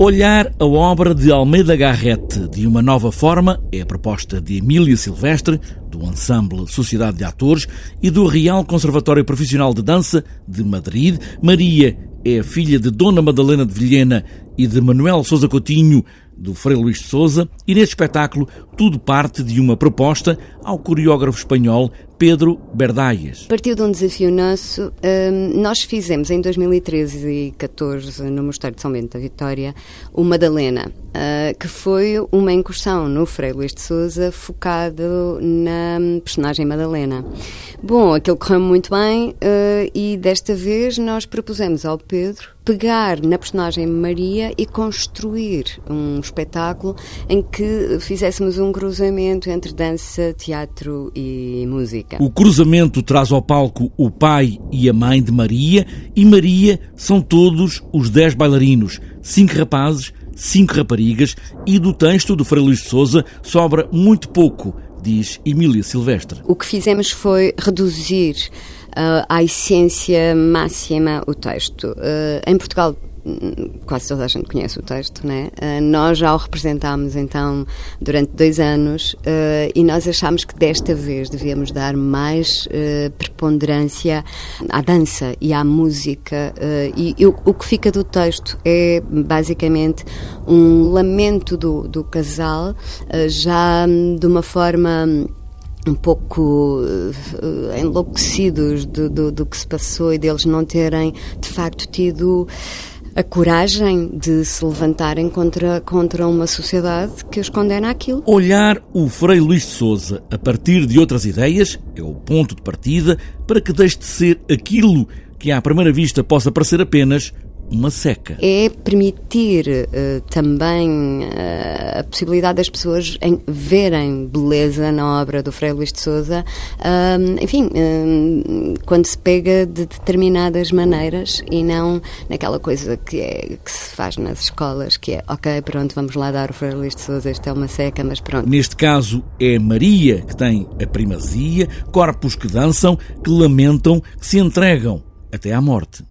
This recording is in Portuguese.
Olhar a obra de Almeida Garrett de uma nova forma é a proposta de Emília Silvestre, do Ensemble Sociedade de Atores e do Real Conservatório Profissional de Dança de Madrid. Maria é filha de Dona Madalena de Vilhena e de Manuel Sousa Coutinho, do Frei Luís de Souza, e neste espetáculo tudo parte de uma proposta ao coreógrafo espanhol Pedro Berdaias. Partiu de um desafio nosso. Hum, nós fizemos em 2013 e 2014, no Mosteiro de São Bento da Vitória, o Madalena, uh, que foi uma incursão no Frei Luís de Souza focado na personagem Madalena. Bom, aquilo correu muito bem uh, e desta vez nós propusemos ao Pedro pegar na personagem Maria e construir um espetáculo em que fizéssemos um cruzamento entre dança, teatro e música. O cruzamento traz ao palco o pai e a mãe de Maria e Maria são todos os dez bailarinos, cinco rapazes, cinco raparigas e do texto do Frei Luís de Souza sobra muito pouco, diz Emília Silvestre. O que fizemos foi reduzir uh, à essência máxima o texto. Uh, em Portugal quase toda a gente conhece o texto, né? Uh, nós já o representámos então durante dois anos uh, e nós achámos que desta vez devíamos dar mais uh, preponderância à dança e à música e, e o, o, que fica do texto é basicamente um lamento do, do casal já de uma forma um pouco uh, enlouquecidos do, do, do, que se passou e deles não terem de facto tido a coragem de se levantarem contra, contra uma sociedade que os condena àquilo. Olhar o Frei Luís de Souza a partir de outras ideias é o ponto de partida para que deixe de ser aquilo que à primeira vista possa parecer apenas uma seca. É permitir uh, também uh, a possibilidade das pessoas em verem beleza na obra do Frei Luís de Souza, uh, enfim, quando se pega de determinadas maneiras e não naquela coisa que, é, que se faz nas escolas, que é, ok, pronto, vamos lá dar o Frei Luís de Souza, isto é uma seca, mas pronto. Neste caso é Maria que tem a primazia, corpos que dançam, que lamentam, que se entregam até à morte.